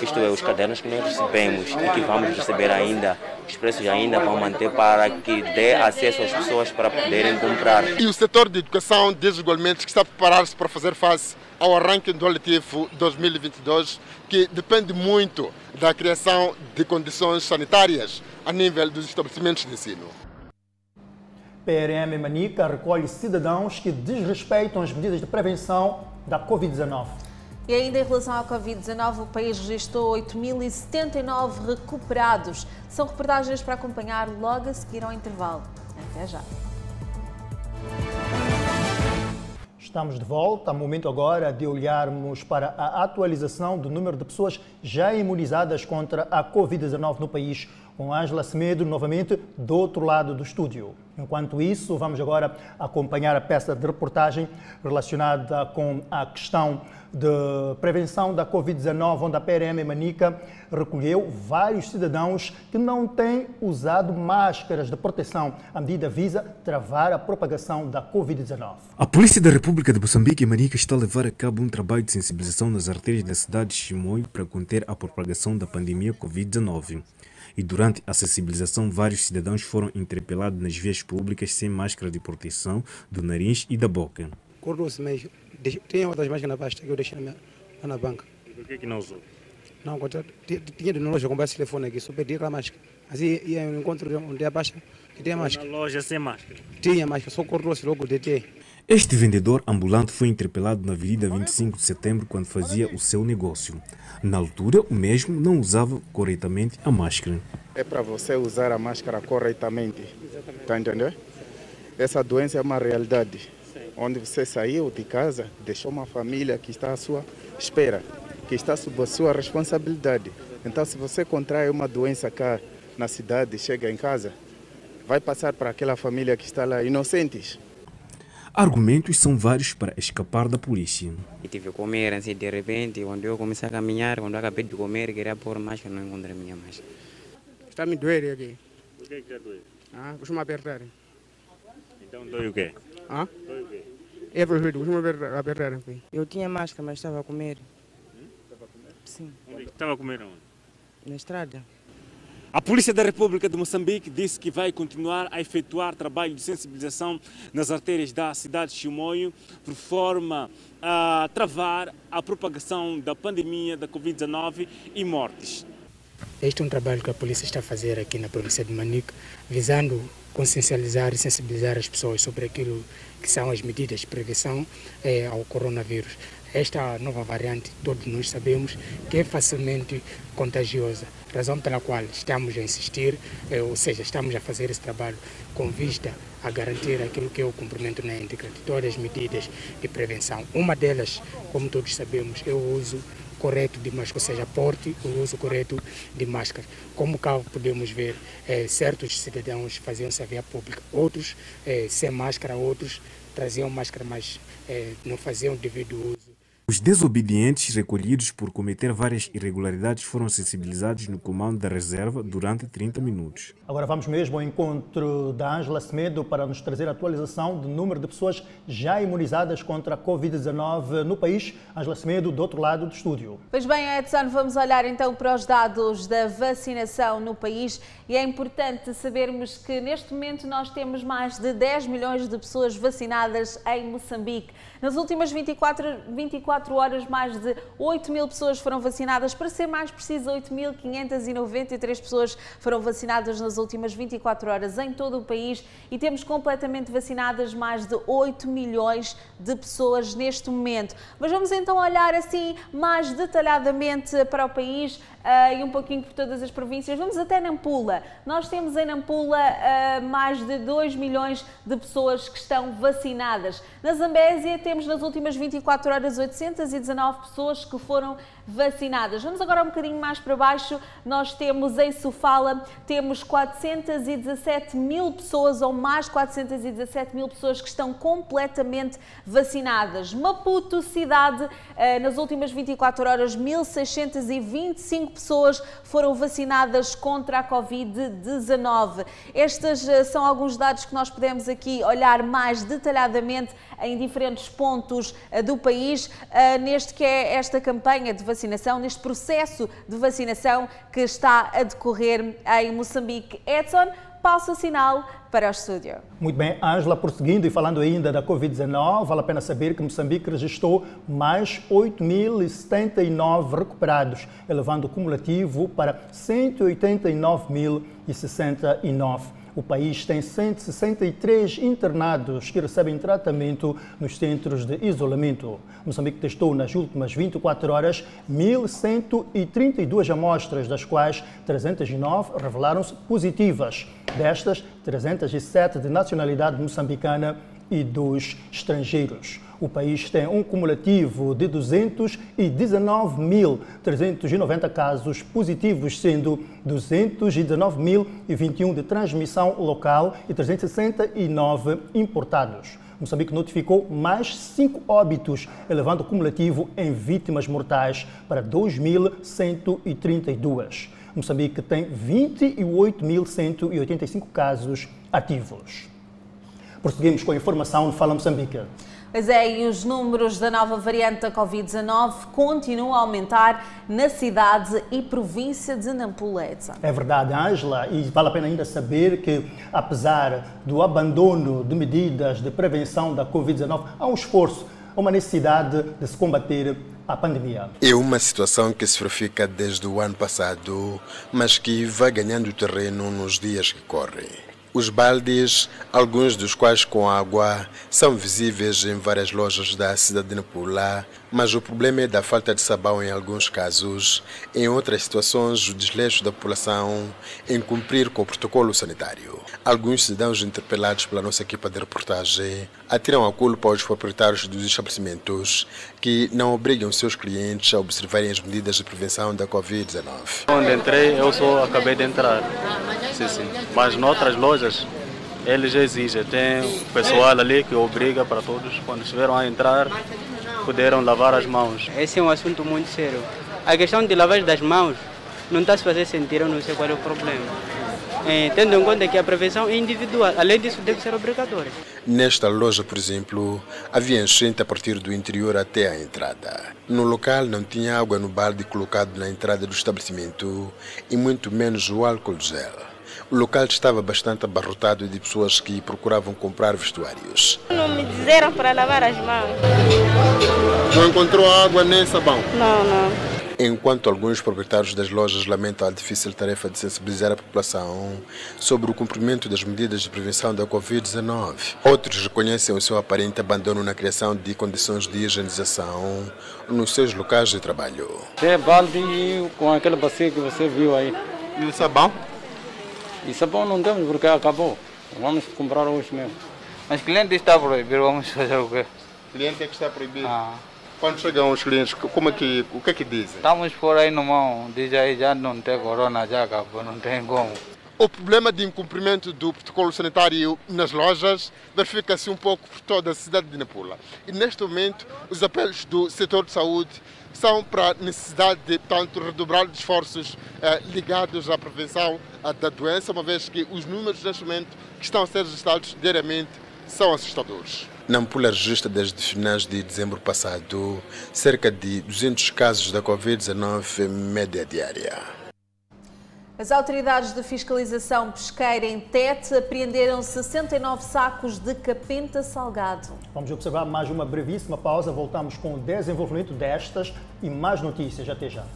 Isto é, os cadernos que nós recebemos e que vamos receber ainda, os preços ainda vão manter para que dê acesso às pessoas para poderem comprar. E o setor de educação diz igualmente que está a preparar-se para fazer face ao arranque do letivo 2022, que depende muito da criação de condições sanitárias a nível dos estabelecimentos de ensino. PRM Manica recolhe cidadãos que desrespeitam as medidas de prevenção da Covid-19. E ainda em relação à Covid-19, o país registrou 8.079 recuperados. São reportagens para acompanhar logo a seguir ao intervalo. Até já. Estamos de volta. Momento agora de olharmos para a atualização do número de pessoas já imunizadas contra a Covid-19 no país, com Ângela Semedo novamente do outro lado do estúdio. Enquanto isso, vamos agora acompanhar a peça de reportagem relacionada com a questão de prevenção da Covid-19, onde a PRM Manica recolheu vários cidadãos que não têm usado máscaras de proteção. A medida visa travar a propagação da Covid-19. A Polícia da República de Moçambique e Manica está a levar a cabo um trabalho de sensibilização nas artérias da cidade de Chimoio para conter a propagação da pandemia Covid-19 e durante a sensibilização vários cidadãos foram interpelados nas vias públicas sem máscara de proteção do nariz e da boca. Cortou-se, mas tinha outras máscaras na pasta que eu deixei na, na banca. E por que, que não usou? Não, tinha de loja comprar esse telefone aqui, só pedi aquela máscara. Assim ia eu encontro onde a pasta que tinha máscara. Na loja sem máscara? Tinha máscara, só cortou-se logo, detei. Este vendedor ambulante foi interpelado na Avenida 25 de Setembro quando fazia o seu negócio. Na altura, o mesmo não usava corretamente a máscara. É para você usar a máscara corretamente. Está entendendo? Essa doença é uma realidade. Onde você saiu de casa, deixou uma família que está à sua espera, que está sob a sua responsabilidade. Então, se você contrai uma doença cá na cidade, chega em casa, vai passar para aquela família que está lá inocentes. Argumentos são vários para escapar da polícia. E tive que comer assim de repente, quando eu comecei a caminhar, quando eu acabei de comer, queria pôr máscara, não encontrei minha máscara. Está me doer aqui. O que é que está doendo? Ah, costuma apertar. Então dói o quê? Ah? Dói o quê? É perfeito, costuma apertar, apertar aqui. Eu tinha máscara, mas estava a comer. Estava a comer? Sim. Onde estava a comer onde? Na estrada. A Polícia da República de Moçambique disse que vai continuar a efetuar trabalho de sensibilização nas artérias da cidade de Chimoio, por forma a travar a propagação da pandemia da Covid-19 e mortes. Este é um trabalho que a polícia está a fazer aqui na província de Manique, visando consciencializar e sensibilizar as pessoas sobre aquilo que são as medidas de prevenção eh, ao coronavírus. Esta nova variante, todos nós sabemos que é facilmente contagiosa, razão pela qual estamos a insistir, eh, ou seja, estamos a fazer esse trabalho com vista a garantir aquilo que é o cumprimento na íntegra de todas as medidas de prevenção. Uma delas, como todos sabemos, é o uso correto de máscara, ou seja, porte o uso correto de máscara. Como cá podemos ver, eh, certos cidadãos faziam-se a via pública, outros eh, sem máscara, outros traziam máscara, mas eh, não faziam devido uso. Os desobedientes recolhidos por cometer várias irregularidades foram sensibilizados no comando da reserva durante 30 minutos. Agora vamos mesmo ao encontro da Ângela Semedo para nos trazer a atualização do número de pessoas já imunizadas contra a Covid-19 no país. Ângela Semedo, do outro lado do estúdio. Pois bem, Edson, vamos olhar então para os dados da vacinação no país e é importante sabermos que neste momento nós temos mais de 10 milhões de pessoas vacinadas em Moçambique. Nas últimas 24, 24 horas, mais de 8 mil pessoas foram vacinadas. Para ser mais preciso, 8.593 pessoas foram vacinadas nas últimas 24 horas em todo o país e temos completamente vacinadas mais de 8 milhões de pessoas neste momento. Mas vamos então olhar assim mais detalhadamente para o país uh, e um pouquinho por todas as províncias. Vamos até Nampula. Nós temos em Nampula uh, mais de 2 milhões de pessoas que estão vacinadas. Na Zambésia temos nas últimas 24 horas 819 pessoas que foram vacinadas. Vamos agora um bocadinho mais para baixo. Nós temos em Sofala, temos 417 mil pessoas, ou mais 417 mil pessoas que estão completamente vacinadas. Maputo, cidade, eh, nas últimas 24 horas, 1.625 pessoas foram vacinadas contra a Covid-19. Estes eh, são alguns dados que nós podemos aqui olhar mais detalhadamente em diferentes pontos eh, do país, neste que é esta campanha de vacinação, neste processo de vacinação que está a decorrer em Moçambique. Edson, passo o sinal para o estúdio. Muito bem, Ângela, prosseguindo e falando ainda da Covid-19, vale a pena saber que Moçambique registrou mais 8.079 recuperados, elevando o cumulativo para 189.069. O país tem 163 internados que recebem tratamento nos centros de isolamento. Moçambique testou nas últimas 24 horas 1.132 amostras, das quais 309 revelaram-se positivas. Destas, 307 de nacionalidade moçambicana e dos estrangeiros. O país tem um cumulativo de 219.390 casos positivos, sendo 219.021 de transmissão local e 369 importados. Moçambique notificou mais cinco óbitos, elevando o cumulativo em vítimas mortais para 2.132. Moçambique tem 28.185 casos ativos. Prosseguimos com a informação Fala Moçambique. Pois é, e os números da nova variante da Covid-19 continuam a aumentar na cidade e província de Nampula. É verdade, Ângela, e vale a pena ainda saber que, apesar do abandono de medidas de prevenção da Covid-19, há um esforço, uma necessidade de se combater a pandemia. É uma situação que se verifica desde o ano passado, mas que vai ganhando terreno nos dias que correm. Os baldes, alguns dos quais com água, são visíveis em várias lojas da cidade de Nampula, mas o problema é da falta de sabão em alguns casos. Em outras situações, o desleixo da população em cumprir com o protocolo sanitário. Alguns cidadãos interpelados pela nossa equipa de reportagem atiram a culpa aos proprietários dos estabelecimentos que não obrigam seus clientes a observarem as medidas de prevenção da Covid-19. Quando entrei, eu só acabei de entrar. Sim, sim. Mas noutras lojas, eles exigem. Tem pessoal ali que obriga para todos, quando estiveram a entrar, puderam lavar as mãos. Esse é um assunto muito sério. A questão de lavagem das mãos não está se fazer sentir, eu não sei qual é o problema. É, tendo em conta que a prevenção é individual, além disso deve ser obrigatória. Nesta loja, por exemplo, havia enchente a partir do interior até a entrada. No local não tinha água no balde colocado na entrada do estabelecimento e muito menos o álcool gel. O local estava bastante abarrotado de pessoas que procuravam comprar vestuários. Não me disseram para lavar as mãos. Não encontrou água nem sabão? Não, não. Enquanto alguns proprietários das lojas lamentam a difícil tarefa de sensibilizar a população sobre o cumprimento das medidas de prevenção da Covid-19, outros reconhecem o seu aparente abandono na criação de condições de higienização nos seus locais de trabalho. É balde com aquele bacia que você viu aí. E o sabão? E sabão não temos porque acabou. Vamos comprar hoje mesmo. Mas cliente está proibido, vamos fazer o quê? Cliente é que está proibido? Ah. Quando chegam os clientes, como é que, o que é que dizem? Estamos por aí no mão, diz aí já não tem corona, já acabou, não tem como. O problema de incumprimento do protocolo sanitário nas lojas verifica-se um pouco por toda a cidade de Nampula. E neste momento, os apelos do setor de saúde são para a necessidade de, tanto redobrar esforços eh, ligados à prevenção da doença, uma vez que os números neste momento que estão a ser registrados diariamente são assustadores. Nampula registra desde finais de dezembro passado cerca de 200 casos da Covid-19 média diária. As autoridades de fiscalização pesqueira em Tete apreenderam 69 sacos de capenta salgado. Vamos observar mais uma brevíssima pausa. Voltamos com o desenvolvimento destas e mais notícias. Até já.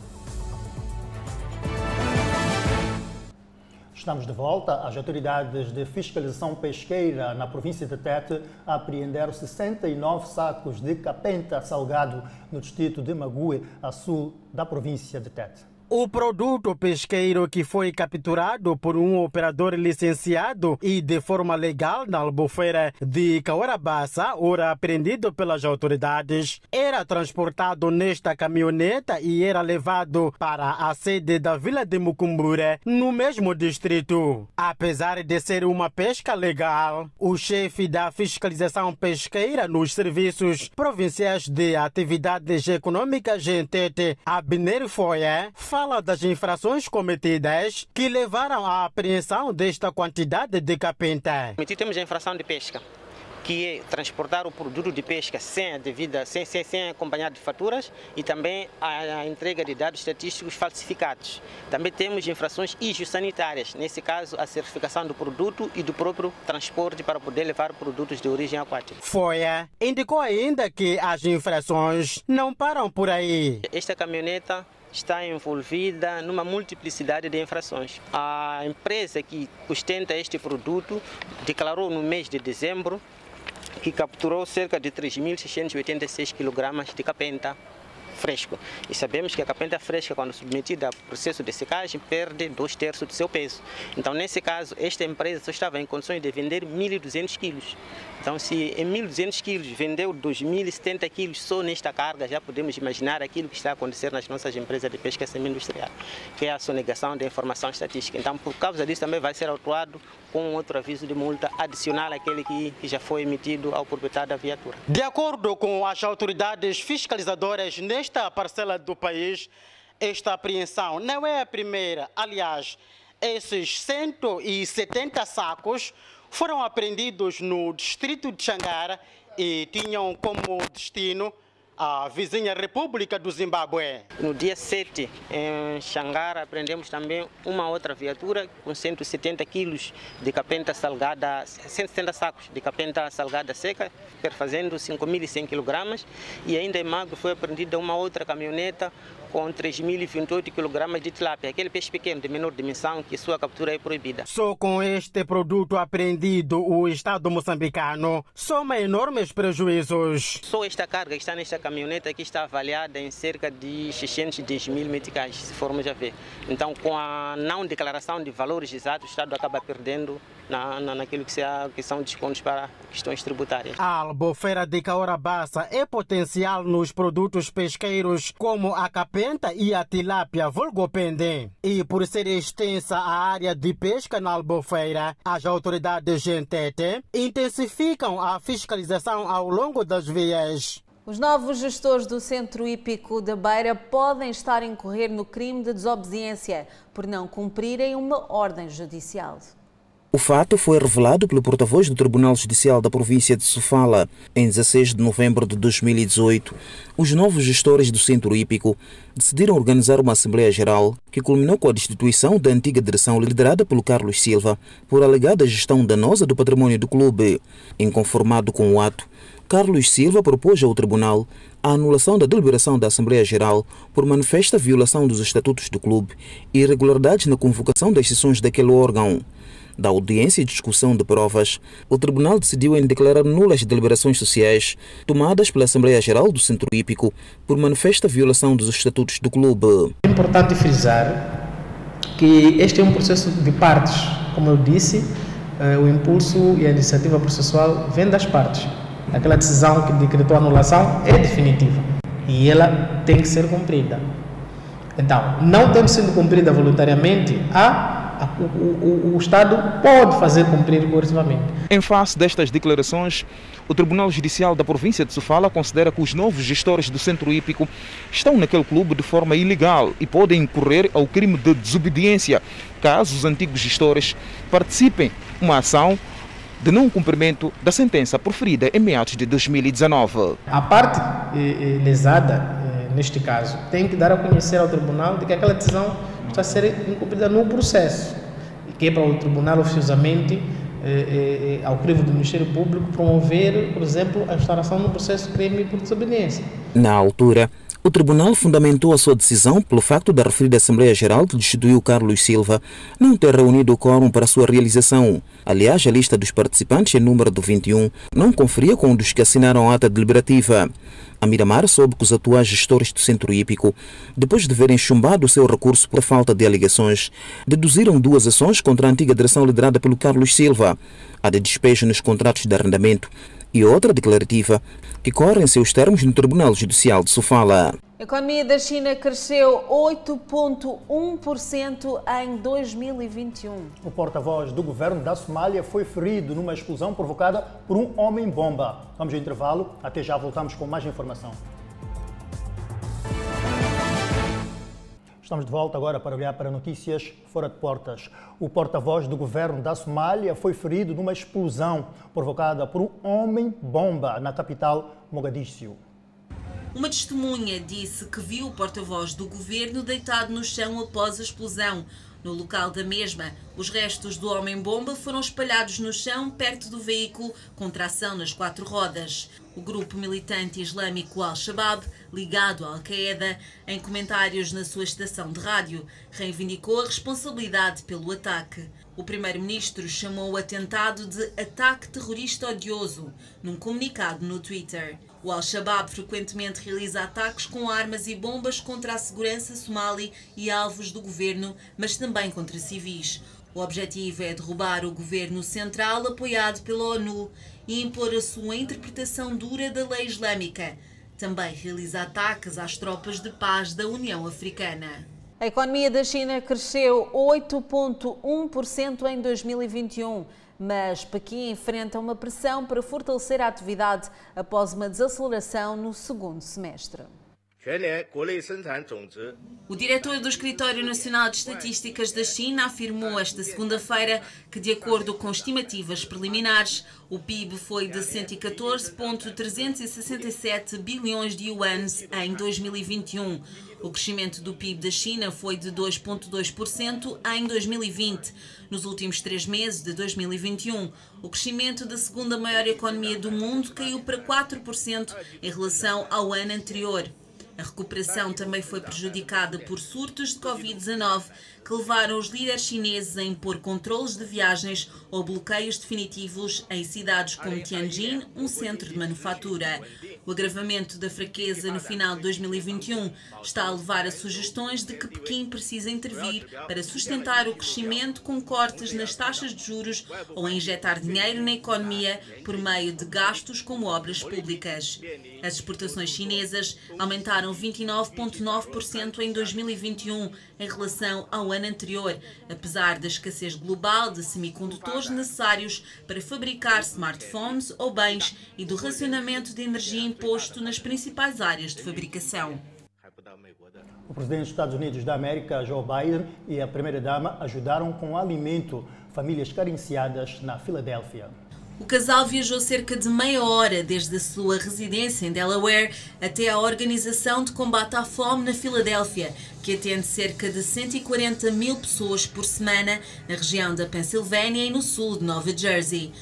Estamos de volta. As autoridades de fiscalização pesqueira na província de Tete apreenderam 69 sacos de capenta salgado no distrito de Mague, a sul da província de Tete. O produto pesqueiro que foi capturado por um operador licenciado e de forma legal na albufeira de Caorabassa, ora apreendido pelas autoridades, era transportado nesta caminhoneta e era levado para a sede da Vila de Mucumbura, no mesmo distrito. Apesar de ser uma pesca legal, o chefe da fiscalização pesqueira nos serviços provinciais de atividades econômicas GNTT, Abner Foya, fala das infrações cometidas que levaram à apreensão desta quantidade de capenta. Temos a infração de pesca que é transportar o produto de pesca sem a devida, sem, sem, sem acompanhado de faturas e também a, a, entrega de dados estatísticos falsificados. Também temos infrações higiosanitárias, nesse caso a certificação do produto e do próprio transporte para poder levar produtos de origem aquática. FOIA indicou ainda que as infrações não param por aí. Esta caminhoneta está envolvida numa multiplicidade de infrações. A empresa que ostenta este produto declarou no mês de dezembro que capturou cerca de 3.686 kg de capenta fresco. E sabemos que a capenta fresca, quando submetida ao processo de secagem, perde dois terços do seu peso. Então, nesse caso, esta empresa só estava em condições de vender 1.200 quilos. Então, se em 1.200 quilos vendeu 2.070 quilos só nesta carga, já podemos imaginar aquilo que está a acontecer nas nossas empresas de pesca semi-industrial, que é a sonegação da informação estatística. Então, por causa disso, também vai ser autuado com outro aviso de multa adicional àquele que, que já foi emitido ao proprietário da viatura. De acordo com as autoridades fiscalizadoras nesta parcela do país, esta apreensão não é a primeira. Aliás, esses 170 sacos foram apreendidos no distrito de Xangara e tinham como destino a vizinha República do Zimbábue. No dia 7, em Xangara, apreendemos também uma outra viatura com 170 quilos de capenta salgada, 170 sacos de capenta salgada seca, perfazendo 5.100 kg. E ainda em Magro foi apreendida uma outra caminhoneta com 3.028 kg de tilápia, aquele peixe pequeno de menor dimensão que sua captura é proibida. Só com este produto apreendido, o Estado moçambicano soma enormes prejuízos. Só esta carga que está nesta caminhoneta aqui está avaliada em cerca de 610 mil meticais, se formos a ver. Então, com a não declaração de valores exatos, o Estado acaba perdendo na, na, naquilo que, se que são descontos para questões tributárias. A albufeira de Caorabassa é potencial nos produtos pesqueiros como a capenta e a tilápia vulgopendem. E por ser extensa a área de pesca na albufeira, as autoridades gentete intensificam a fiscalização ao longo das vias. Os novos gestores do Centro Hípico da Beira podem estar a incorrer no crime de desobediência por não cumprirem uma ordem judicial. O fato foi revelado pelo porta-voz do Tribunal Judicial da província de Sofala em 16 de novembro de 2018. Os novos gestores do Centro Hípico decidiram organizar uma Assembleia Geral que culminou com a destituição da antiga direção liderada pelo Carlos Silva por alegada gestão danosa do patrimônio do clube. Inconformado com o ato, Carlos Silva propôs ao Tribunal a anulação da deliberação da Assembleia Geral por manifesta violação dos estatutos do clube e irregularidades na convocação das sessões daquele órgão. Da audiência e discussão de provas, o Tribunal decidiu em declarar nulas deliberações sociais tomadas pela Assembleia Geral do Centro Hípico por manifesta violação dos estatutos do clube. É importante frisar que este é um processo de partes. Como eu disse, eh, o impulso e a iniciativa processual vêm das partes. Aquela decisão que decretou anulação é definitiva e ela tem que ser cumprida. Então, não tendo sido cumprida voluntariamente, há o, o, o, Estado pode fazer cumprir coercivamente. Em face destas declarações, o Tribunal Judicial da província de Sofala considera que os novos gestores do Centro Hípico estão naquele clube de forma ilegal e podem incorrer ao crime de desobediência caso os antigos gestores participem uma ação de não cumprimento da sentença proferida em meados de 2019. A parte eh, eh, lesada, eh, neste caso, tem que dar a conhecer ao tribunal de que aquela decisão está a ser incumprida no processo, que é para o tribunal oficiosamente, eh, eh, ao crivo do Ministério Público, promover, por exemplo, a instauração no processo crime por desobediência. Na altura, o tribunal fundamentou a sua decisão pelo facto da referida Assembleia Geral que destituiu Carlos Silva não ter reunido o quórum para sua realização. Aliás, a lista dos participantes, em número de 21, não conferia com dos que assinaram a ata deliberativa. A Miramar soube que os atuais gestores do Centro Hípico, depois de verem chumbado o seu recurso por falta de alegações, deduziram duas ações contra a antiga direção liderada pelo Carlos Silva, a de despejo nos contratos de arrendamento e outra declarativa, que corre em seus termos no Tribunal Judicial de Sofala. A economia da China cresceu 8,1% em 2021. O porta-voz do governo da Somália foi ferido numa explosão provocada por um homem-bomba. Vamos ao intervalo, até já voltamos com mais informação. Estamos de volta agora para olhar para notícias fora de portas. O porta-voz do governo da Somália foi ferido numa explosão provocada por um homem-bomba na capital Mogadíscio. Uma testemunha disse que viu o porta-voz do governo deitado no chão após a explosão. No local da mesma, os restos do homem-bomba foram espalhados no chão perto do veículo com tração nas quatro rodas. O grupo militante islâmico Al-Shabaab, ligado à Al-Qaeda, em comentários na sua estação de rádio, reivindicou a responsabilidade pelo ataque. O primeiro-ministro chamou o atentado de ataque terrorista odioso, num comunicado no Twitter. O Al-Shabaab frequentemente realiza ataques com armas e bombas contra a segurança somali e alvos do governo, mas também contra civis. O objetivo é derrubar o governo central apoiado pela ONU e impor a sua interpretação dura da lei islâmica. Também realiza ataques às tropas de paz da União Africana. A economia da China cresceu 8,1% em 2021 mas Pequim enfrenta uma pressão para fortalecer a atividade após uma desaceleração no segundo semestre. O diretor do Escritório Nacional de Estatísticas da China afirmou esta segunda-feira que, de acordo com estimativas preliminares, o PIB foi de 114,367 bilhões de yuans em 2021. O crescimento do PIB da China foi de 2,2% em 2020. Nos últimos três meses de 2021, o crescimento da segunda maior economia do mundo caiu para 4% em relação ao ano anterior. A recuperação também foi prejudicada por surtos de Covid-19 que levaram os líderes chineses a impor controles de viagens ou bloqueios definitivos em cidades como Tianjin, um centro de manufatura. O agravamento da fraqueza no final de 2021 está a levar a sugestões de que Pequim precisa intervir para sustentar o crescimento com cortes nas taxas de juros ou a injetar dinheiro na economia por meio de gastos como obras públicas. As exportações chinesas aumentaram 29,9% em 2021 em relação ao ano anterior, apesar da escassez global de semicondutores necessários para fabricar smartphones ou bens e do racionamento de energia imposto nas principais áreas de fabricação. O presidente dos Estados Unidos da América, Joe Biden, e a primeira-dama ajudaram com alimento famílias carenciadas na Filadélfia. O casal viajou cerca de meia hora desde a sua residência em Delaware até a Organização de Combate à Fome na Filadélfia, que atende cerca de 140 mil pessoas por semana na região da Pensilvânia e no sul de Nova Jersey.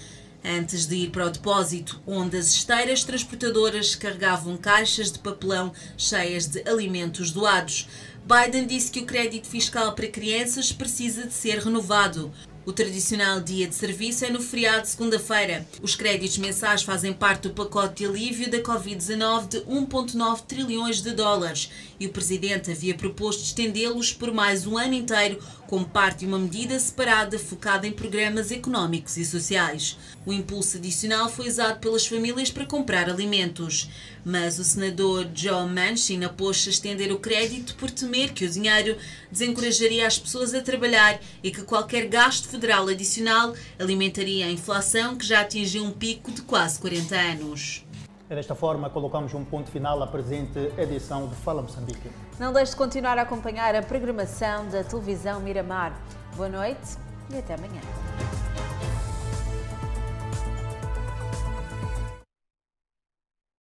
Antes de ir para o depósito, onde as esteiras transportadoras carregavam caixas de papelão cheias de alimentos doados. Biden disse que o crédito fiscal para crianças precisa de ser renovado. O tradicional dia de serviço é no feriado de segunda-feira. Os créditos mensais fazem parte do pacote de alívio da Covid-19 de 1,9 trilhões de dólares e o presidente havia proposto estendê-los por mais um ano inteiro como parte de uma medida separada focada em programas económicos e sociais. O impulso adicional foi usado pelas famílias para comprar alimentos. Mas o senador Joe Manchin apôs-se a estender o crédito por temer que o dinheiro desencorajaria as pessoas a trabalhar e que qualquer gasto federal adicional alimentaria a inflação que já atingiu um pico de quase 40 anos. Desta forma, colocamos um ponto final à presente edição de Fala Moçambique. Não deixe de continuar a acompanhar a programação da televisão Miramar. Boa noite e até amanhã.